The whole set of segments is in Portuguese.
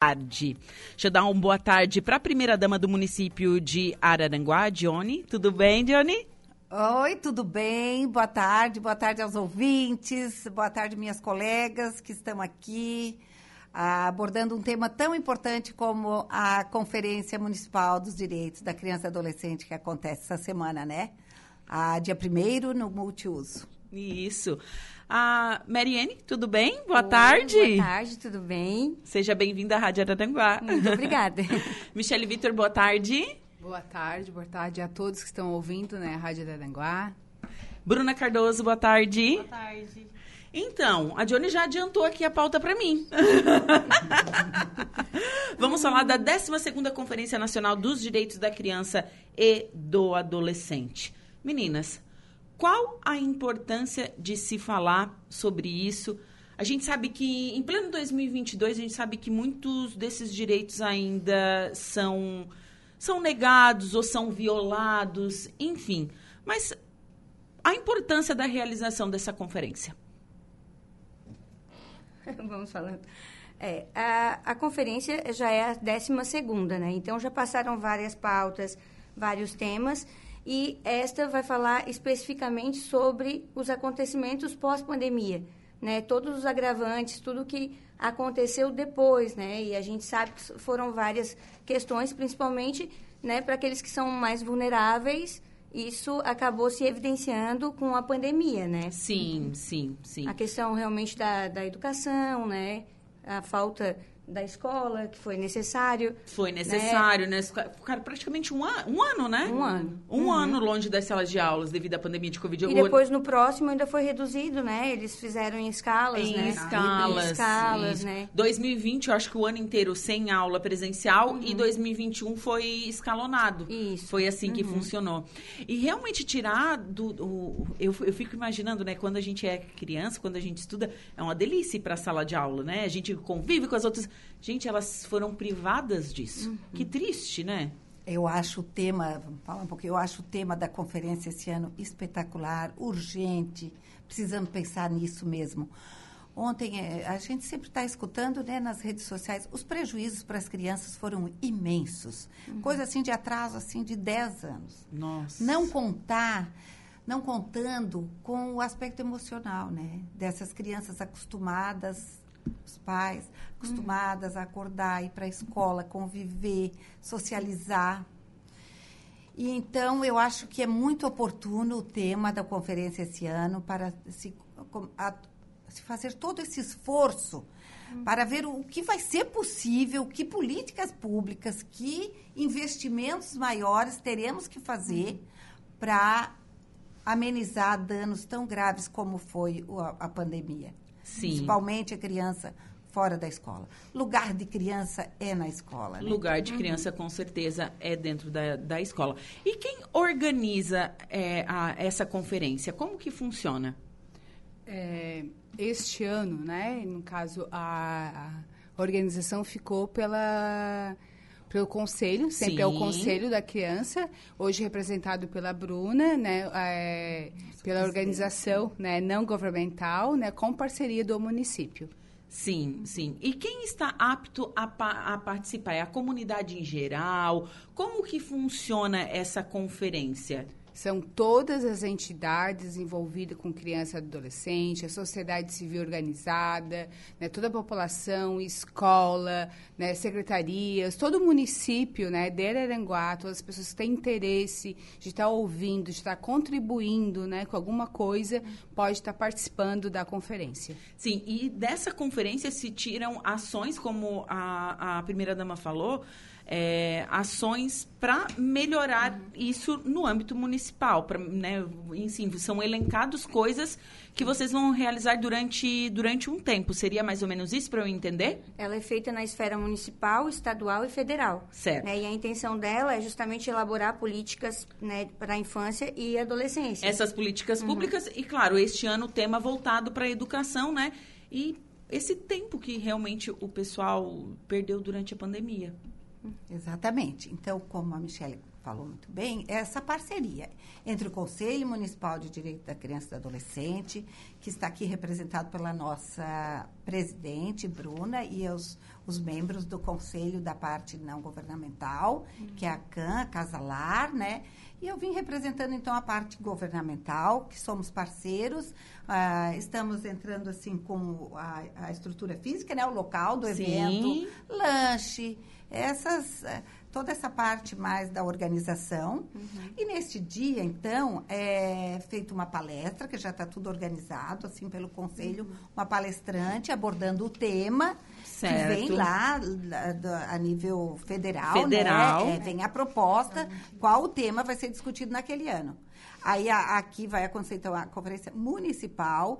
tarde. Deixa eu dar uma boa tarde para a primeira-dama do município de Araranguá, Dione. Tudo bem, Dione? Oi, tudo bem? Boa tarde, boa tarde aos ouvintes, boa tarde, minhas colegas que estão aqui ah, abordando um tema tão importante como a Conferência Municipal dos Direitos da Criança e Adolescente que acontece essa semana, né? Ah, dia 1 no multiuso. Isso. A Mariane, tudo bem? Boa Oi, tarde. Boa tarde, tudo bem? Seja bem-vinda à Rádio Araranguá. Muito obrigada. Michele Vitor, boa tarde. Boa tarde, boa tarde a todos que estão ouvindo, né, a Rádio Araranguá. Bruna Cardoso, boa tarde. Boa tarde. Então, a Johnny já adiantou aqui a pauta para mim. Vamos falar da 12ª Conferência Nacional dos Direitos da Criança e do Adolescente. Meninas, qual a importância de se falar sobre isso? A gente sabe que, em pleno 2022, a gente sabe que muitos desses direitos ainda são, são negados ou são violados, enfim. Mas a importância da realização dessa conferência? Vamos falando. É, a, a conferência já é a 12 segunda, né? Então, já passaram várias pautas, vários temas e esta vai falar especificamente sobre os acontecimentos pós-pandemia, né? Todos os agravantes, tudo que aconteceu depois, né? E a gente sabe que foram várias questões, principalmente, né, para aqueles que são mais vulneráveis. Isso acabou se evidenciando com a pandemia, né? Sim, sim, sim. A questão realmente da, da educação, né? A falta da escola, que foi necessário. Foi necessário, né? né? Ficaram praticamente um, an um ano, né? Um ano. Um uhum. ano longe das salas de aulas devido à pandemia de Covid. E depois, no próximo, ainda foi reduzido, né? Eles fizeram em escalas, em né? Escalas, em escalas, né? 2020, eu acho que o ano inteiro sem aula presencial uhum. e 2021 foi escalonado. Isso. Foi assim uhum. que funcionou. E realmente tirar do... do eu, eu fico imaginando, né? Quando a gente é criança, quando a gente estuda, é uma delícia ir para a sala de aula, né? A gente convive com as outras Gente, elas foram privadas disso. Uhum. Que triste, né? Eu acho o tema, vamos falar um pouquinho, eu acho o tema da conferência esse ano espetacular, urgente. Precisamos pensar nisso mesmo. Ontem, é, a gente sempre está escutando né, nas redes sociais, os prejuízos para as crianças foram imensos. Uhum. Coisa assim de atraso assim de 10 anos. Nossa. Não contar, não contando com o aspecto emocional, né? Dessas crianças acostumadas os pais acostumadas a acordar, ir para a escola, conviver, socializar. E então eu acho que é muito oportuno o tema da conferência esse ano para se, a, se fazer todo esse esforço para ver o que vai ser possível, que políticas públicas, que investimentos maiores teremos que fazer para amenizar danos tão graves como foi a, a pandemia. Sim. Principalmente a criança fora da escola. Lugar de criança é na escola. Né? Lugar de criança, uhum. com certeza, é dentro da, da escola. E quem organiza é, a, essa conferência? Como que funciona? É, este ano, né, no caso, a, a organização ficou pela pelo conselho, sempre Sim. é o conselho da criança, hoje representado pela Bruna, né, é, pela organização né, não governamental, né, com parceria do município. Sim, sim. E quem está apto a, a, participar? É a comunidade em geral? Como que funciona essa conferência? São todas as entidades envolvidas com criança e adolescente, a sociedade civil organizada, né, toda a população, escola, né, secretarias, todo o município né, de Araranguá, todas as pessoas que têm interesse de estar ouvindo, de estar contribuindo né, com alguma coisa, pode estar participando da conferência. Sim, e dessa conferência se tiram ações, como a, a primeira-dama falou, é, ações para melhorar uhum. isso no âmbito municipal. Pra, né, enfim, são elencados coisas que vocês vão realizar durante, durante um tempo. Seria mais ou menos isso para eu entender? Ela é feita na esfera municipal, estadual e federal. Certo. Né, e a intenção dela é justamente elaborar políticas né, para a infância e adolescência. Essas políticas uhum. públicas, e claro, este ano o tema voltado para a educação, né? E esse tempo que realmente o pessoal perdeu durante a pandemia. Exatamente. Então, como a Michelle falou muito bem, é essa parceria entre o Conselho Municipal de Direito da Criança e do Adolescente, que está aqui representado pela nossa presidente, Bruna, e os, os membros do Conselho da parte não governamental, uhum. que é a CAN, a Casalar, né? E eu vim representando, então, a parte governamental, que somos parceiros. Ah, estamos entrando, assim, com a, a, estrutura física, né? O local do Sim. evento, lanche, essas eh, toda essa parte mais da organização. Uhum. E neste dia, então, é feita uma palestra, que já está tudo organizado, assim, pelo conselho, uhum. uma palestrante abordando o tema, certo. que vem lá a nível federal, né? federal. Né? É, vem a proposta, qual o tema vai ser discutido naquele ano. Aí a, aqui vai acontecer então a conferência municipal.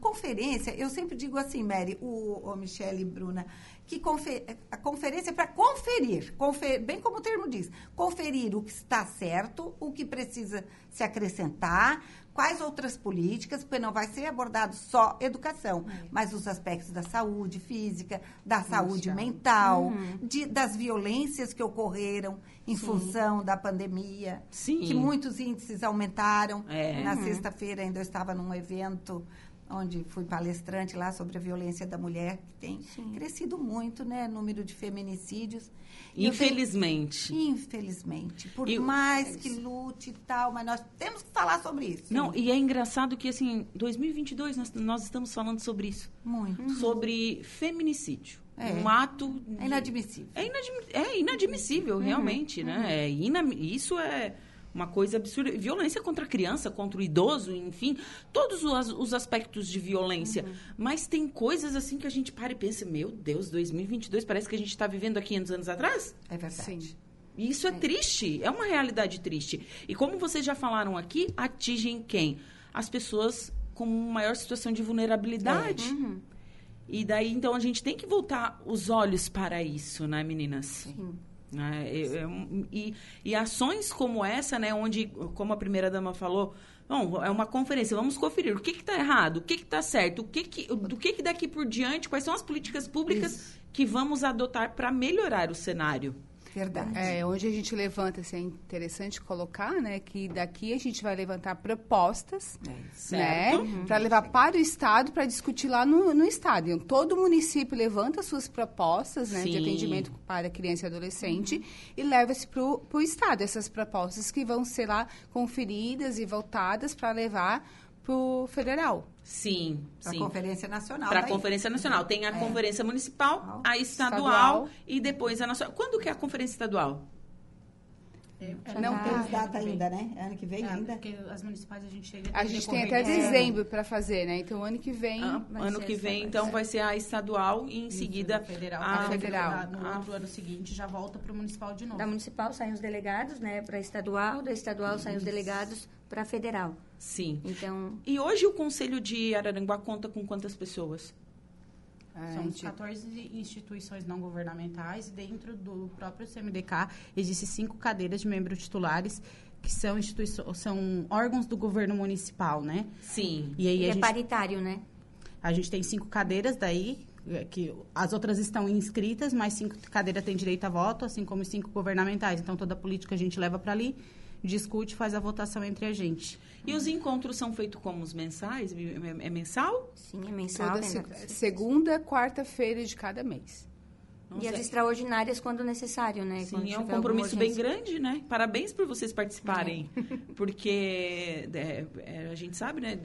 conferência, eu sempre digo assim, Mary, o, o Michele e Bruna, que confer, a conferência é para conferir, confer, bem como o termo diz, conferir o que está certo, o que precisa se acrescentar, quais outras políticas, porque não vai ser abordado só educação, é. mas os aspectos da saúde física, da saúde mental, uhum. de, das violências que ocorreram em Sim. função da pandemia, Sim. que muitos índices aumentaram. É. Na uhum. sexta-feira ainda eu estava num evento onde fui palestrante lá sobre a violência da mulher, que tem Sim. crescido muito, né? Número de feminicídios. Infelizmente. Tenho, infelizmente. Por e, mais que lute e tal, mas nós temos que falar sobre isso. Não, e é engraçado que, assim, 2022 nós, nós estamos falando sobre isso. Muito. Uhum. Sobre feminicídio. É. Um ato... De, é inadmissível. É, inadmi é inadmissível, uhum. realmente, né? uhum. né? É ina, isso é uma coisa absurda. Violência contra a criança, contra o idoso, enfim, todos os, os aspectos de violência. Uhum. Mas tem coisas assim que a gente para e pensa, meu Deus, 2022 parece que a gente está vivendo há 500 anos atrás. É verdade. Sim. E isso é, é triste, é uma realidade triste. E como vocês já falaram aqui, atingem quem? As pessoas com maior situação de vulnerabilidade. É. Uhum. E daí, então, a gente tem que voltar os olhos para isso, né, meninas? Sim. Né? E, e, ações como essa, né, onde, como a primeira dama falou, Bom, é uma conferência, vamos conferir o que está errado, o que está certo, o que, que do que, que daqui por diante, quais são as políticas públicas Isso. que vamos adotar para melhorar o cenário. Verdade. É, onde a gente levanta, assim, é interessante colocar, né, que daqui a gente vai levantar propostas, é, né, uhum. para levar para o Estado, para discutir lá no, no Estado. Então, todo município levanta suas propostas, né, de atendimento para criança e adolescente uhum. e leva-se para o Estado. Essas propostas que vão ser lá conferidas e voltadas para levar para o federal. Sim, Para a Conferência Nacional. Para a Conferência Nacional. Tem a é. Conferência Municipal, a estadual, estadual, e depois a Nacional. Quando que é a Conferência Estadual? É, não tá, tem data ainda, né? Ano que vem é, ainda. Porque as municipais a gente chega. A gente tem até dezembro para fazer, né? Então ano que vem. Ah, ano que vem, então vai ser a estadual e em Isso, seguida a federal. A, a federal. No a... outro ano seguinte já volta para o municipal de novo. Da municipal saem os delegados, né? Para estadual, da estadual Isso. saem os delegados para federal. Sim. Então. E hoje o Conselho de Araranguá conta com quantas pessoas? É, São 14 instituições não governamentais e dentro do próprio CMDK existem cinco cadeiras de membros titulares que são instituições, são órgãos do governo municipal, né? Sim. E aí e é gente, paritário, né? A gente tem cinco cadeiras daí é, que as outras estão inscritas, mas cinco cadeiras têm direito a voto, assim como cinco governamentais. Então toda a política a gente leva para ali discute, faz a votação entre a gente. E os encontros são feitos como os mensais? É, é mensal? Sim, é mensal. Toda né? segunda, quarta-feira de cada mês. e as extraordinárias quando necessário, né? Sim, quando é um compromisso bem grande, né? Parabéns por vocês participarem. É. Porque é, é, a gente sabe, né?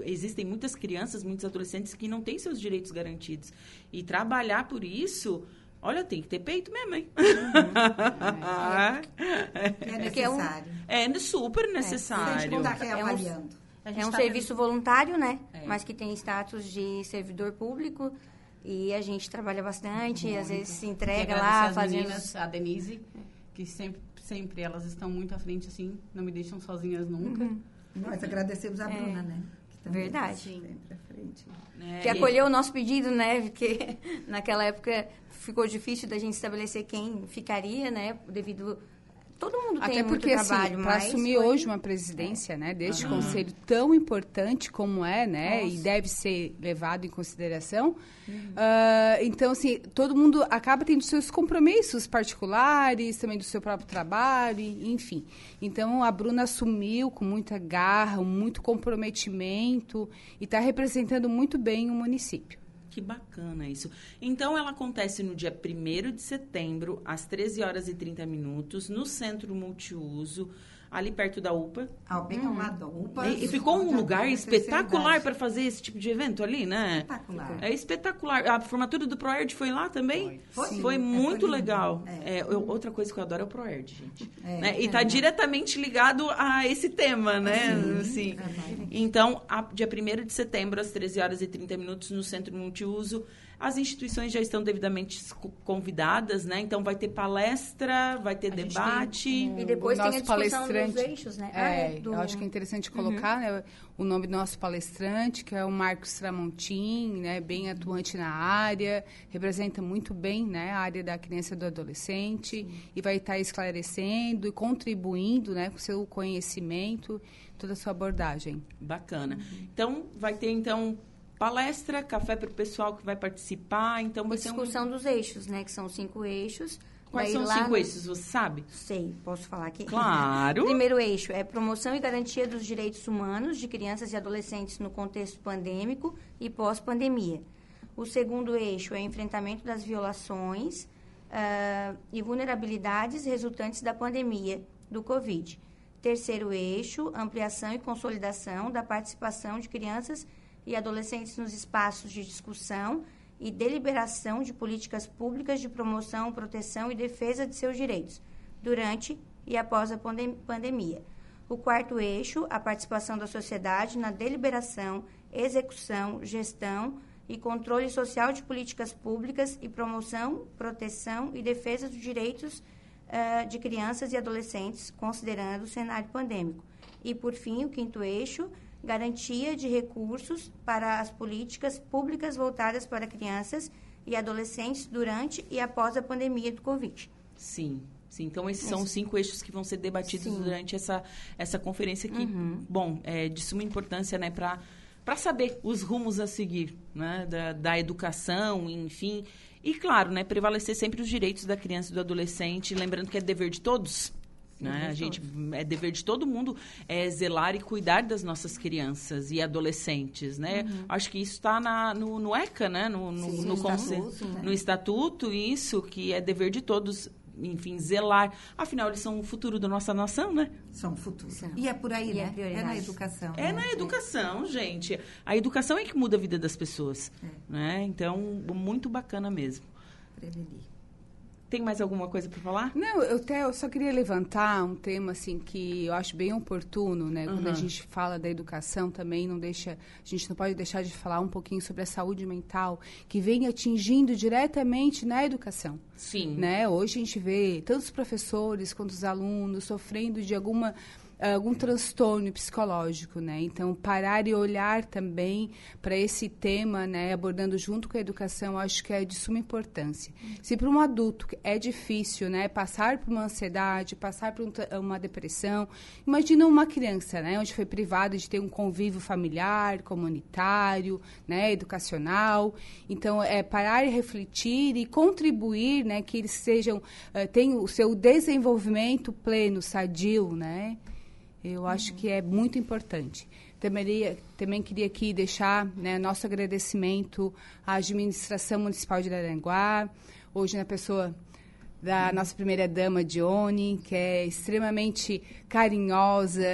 Existem muitas crianças, muitos adolescentes que não têm seus direitos garantidos. E trabalhar por isso Olha, tem que ter peito mesmo, hein? Uhum. É, necessário. É, é super necessário. É, é um, é um tá serviço vendo... voluntário, né? É. Mas que tem status de servidor público. E a gente trabalha bastante, muito. às vezes se entrega lá, fazendo... Meninas, a Denise, que sempre, sempre elas estão muito à frente, assim, não me deixam sozinhas nunca. Uhum. Nós agradecemos a Bruna, é. Né? Verdade. Sempre à frente. É, que acolheu e... o nosso pedido, né? Porque naquela época ficou difícil da gente estabelecer quem ficaria, né? Devido todo mundo tem Até muito porque, assim, trabalho, para assumir foi- hoje uma presidência, né, deste Aham. conselho tão importante como é, né, e Nossa. deve ser levado em consideração, Uhum. ah, então, assim, todo mundo acaba tendo seus compromissos particulares, também do seu próprio trabalho, e- enfim. Então, a Bruna assumiu com muita garra, muito comprometimento e está representando muito bem o município. Que bacana isso. Então, ela acontece no dia 1 de setembro, às 13 horas e 30 minutos, no Centro Multiuso, ali perto da UPA. Ao bem ao lado da UPA. E, e ficou um lugar espetacular para fazer esse tipo de evento ali, né? Espetacular. É espetacular. A formatura do ProErd foi lá também? Foi. Foi É, muito foi lindo. legal. É. É, eu- outra coisa que eu adoro é o ProErd, gente. É, Né? E é está diretamente ligado a esse tema, né? Assim. Sim. Então, a- dia 1 de setembro, às 13 horas e 30 minutos, no Centro Multiuso. As instituições já estão devidamente co- convidadas, né? Então, vai ter palestra, vai ter A debate. E depois tem a nosso discussão dos palestrante- eixos, né? É, Ah, do- eu acho que é interessante colocar né, o nome do nosso palestrante, que é o Marcos Tramontim, né, bem atuante na área, representa muito bem né, a área da criança e do adolescente e vai estar esclarecendo e contribuindo né, com seu conhecimento, toda a sua abordagem. Bacana. Então, vai ter, então, palestra, café para o pessoal que vai participar. Então, vai um... discussão dos eixos, né? Que são cinco eixos. Quais Daí são os cinco no- eixos, você sabe? Sei, posso falar aqui? Claro. Primeiro eixo é promoção e garantia dos direitos humanos de crianças e adolescentes no contexto pandêmico e pós-pandemia. O segundo eixo é enfrentamento das violações ah, e vulnerabilidades resultantes da pandemia do Covid. Terceiro eixo, ampliação e consolidação da participação de crianças e adolescentes nos espaços de discussão e deliberação de políticas públicas de promoção, proteção e defesa de seus direitos, durante e após a pandem- pandemia. O quarto eixo, a participação da sociedade na deliberação, execução, gestão e controle social de políticas públicas e promoção, proteção e defesa dos direitos eh, de crianças e adolescentes, considerando o cenário pandêmico. E, por fim, o quinto eixo, garantia de recursos para as políticas públicas voltadas para crianças e adolescentes durante e após a pandemia do Covid. Sim. Sim, então esses são os cinco eixos que vão ser debatidos durante essa, essa conferência que, bom, é de suma importância, né, para para saber os rumos a seguir, né, da, da educação, enfim. E, claro, né, prevalecer sempre os direitos da criança e do adolescente, lembrando que é dever de todos, né? A gente é dever de todo mundo é zelar e cuidar das nossas crianças e adolescentes, né? Acho que isso está no, no ECA, né? No, no, Sim, no, no estatuto, né? no estatuto, isso que é dever de todos, enfim, zelar. Afinal, eles são o futuro da nossa nação, né? São futuros. São. E é por aí, E é né? É, prioridade. na educação. É né? na educação, gente. A educação é que muda a vida das pessoas, né? Então, muito bacana mesmo. Prevenir. Tem mais alguma coisa para falar? Não, eu até eu só queria levantar um tema assim que eu acho bem oportuno, né? Quando a Uhum. gente fala da educação também não deixa, a gente não pode deixar de falar um pouquinho sobre a saúde mental que vem atingindo diretamente na educação, Sim. né? Hoje a gente vê tantos professores quanto os alunos sofrendo de alguma algum transtorno psicológico, né? Então parar e olhar também para esse tema, né? Abordando junto com a educação, acho que é de suma importância. Se para um adulto é difícil, né? Passar por uma ansiedade, passar por um uma depressão, imagina uma criança, né? Onde foi privada de ter um convívio familiar, comunitário, né? Educacional. Então é parar e refletir e contribuir, né? Que eles sejam eh, tenham o seu desenvolvimento pleno, sadio, né? Eu acho que é muito importante. Também, também queria aqui deixar né, nosso agradecimento à administração municipal de Araranguá, hoje na pessoa da nossa primeira dama, Dione, que é extremamente carinhosa,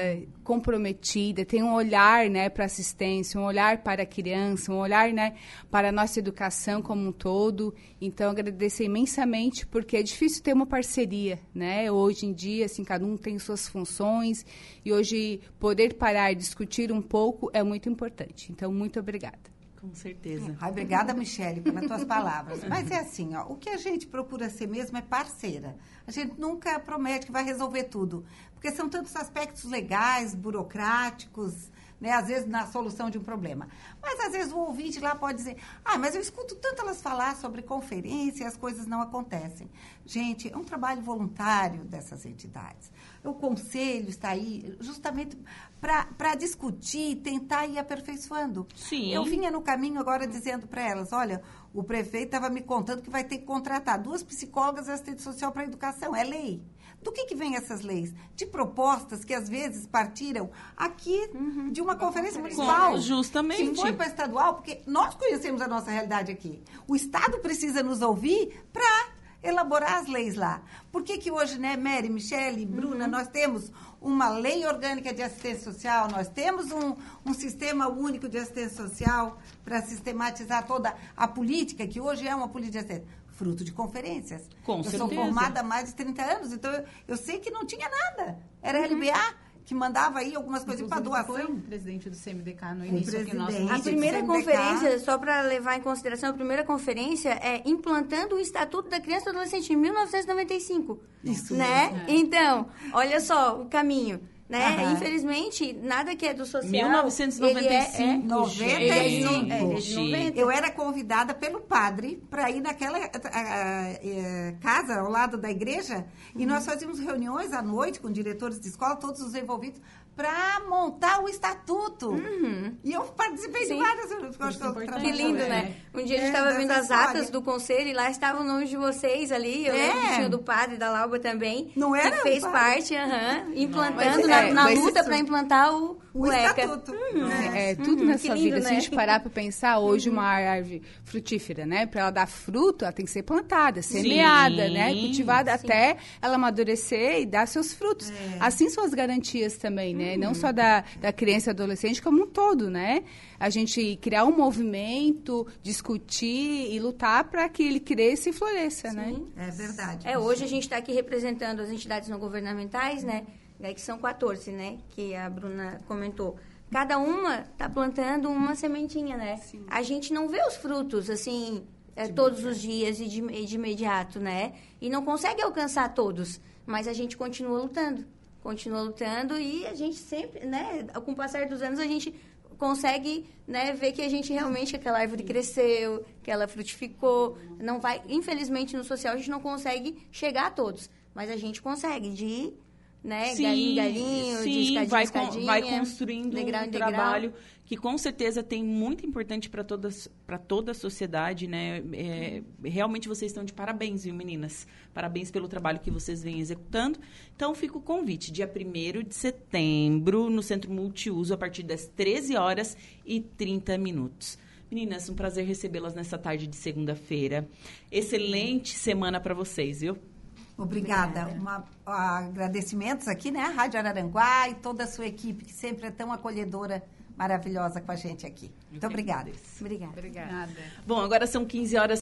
comprometida, tem um olhar né, para assistência, um olhar para a criança, um olhar né, para a nossa educação como um todo. Então, agradecer imensamente, porque é difícil ter uma parceria, né? Hoje em dia, assim, cada um tem suas funções e hoje poder parar e discutir um pouco é muito importante. Então, muito obrigada. Com certeza. Ai, obrigada, Michele, pelas tuas palavras. Mas é assim, ó, o que a gente procura ser mesmo é parceira. A gente nunca promete que vai resolver tudo, porque são tantos aspectos legais, burocráticos, né, às vezes na solução de um problema. Mas às vezes o ouvinte lá pode dizer: "Ah, mas eu escuto tanto elas falar sobre conferência e as coisas não acontecem". Gente, é um trabalho voluntário dessas entidades. O conselho está aí justamente para discutir, tentar ir aperfeiçoando. Sim. Eu vinha no caminho agora dizendo para elas, olha, o prefeito estava me contando que vai ter que contratar duas psicólogas e assistente social para educação. É lei. Do que, que vem essas leis? De propostas que às vezes partiram aqui uhum. de uma conferência municipal. Justamente. Que foi para estadual, porque nós conhecemos a nossa realidade aqui. O Estado precisa nos ouvir para elaborar as leis lá. Por que, que hoje, né, Mary, Michele, Bruna, uhum. nós temos uma lei orgânica de assistência social, nós temos um, um sistema único de assistência social para sistematizar toda a política, que hoje é uma política de assistência fruto de conferências. Com eu certeza. sou formada há mais de 30 anos, então eu, eu sei que não tinha nada. Era uhum. LBA que mandava aí algumas coisas para doação. Foi o presidente do CMDK no início aqui nosso A primeira conferência, só para levar em consideração, a primeira conferência é implantando o Estatuto da Criança e Adolescente em 1995. Isso. Né? Mesmo. Então, olha só o caminho né? Uhum. Infelizmente, nada que é do social. 1995. Ele é, é 95. Ele é de, é, de 90. Eu era convidada pelo padre para ir naquela a, a, a, casa ao lado da igreja uhum. e nós fazíamos reuniões à noite com diretores de escola, todos os envolvidos, para montar o estatuto. Uhum. E eu participei Sim. de várias reuniões. Que lindo, né? Um dia a gente estava é, vendo as história. atas do conselho e lá estavam os nomes de vocês ali. Eu é. lembro que tinha do padre, da Lauba também. Não era? Que fez parte, uhum, implantando na, é, na luta para implantar o, o, o ECA. Estatuto. Uhum. É, tudo uhum, nessa lindo, vida. Né? Se a né? gente parar para pensar, hoje uma árvore frutífera, né? Para ela dar fruto, ela tem que ser plantada, semeada, Sim. né? Cultivada Sim. até ela amadurecer e dar seus frutos. É. Assim são as garantias também, né? Não só da, da criança e adolescente, como um todo, né? A gente criar um movimento, discutir e lutar para que ele cresça e floresça, né? Sim. né? É verdade. É, hoje a gente está aqui representando as entidades não governamentais, né? Que são 14, né? Que a Bruna comentou cada uma está plantando uma sementinha, né? Sim. A gente não vê os frutos, assim, é, todos os dias e de, de imediato, né? E não consegue alcançar todos, mas a gente continua lutando continua lutando e a gente sempre, né, com o passar dos anos, a gente consegue né, ver que a gente realmente, aquela árvore cresceu, que ela frutificou. Não vai, infelizmente, no social a gente não consegue chegar a todos, mas a gente consegue de né, sim, galinho, galinho, sim, de escadinha, vai, escadinha, vai construindo degrau um trabalho que com certeza tem muito importante para toda, toda a sociedade, né? É, realmente vocês estão de parabéns, viu, meninas? Parabéns pelo trabalho que vocês vêm executando. Então, fica o convite, dia 1 de setembro, no Centro Multiuso, a partir das 13 horas e 30 minutos. Meninas, um prazer recebê-las nessa tarde de segunda-feira. Excelente semana para vocês, viu? Obrigada. Uma, agradecimentos aqui, né? A Rádio Araranguá e toda a sua equipe, que sempre é tão acolhedora maravilhosa com a gente aqui. Muito obrigada. Obrigada. Obrigada. Bom, agora são 15 horas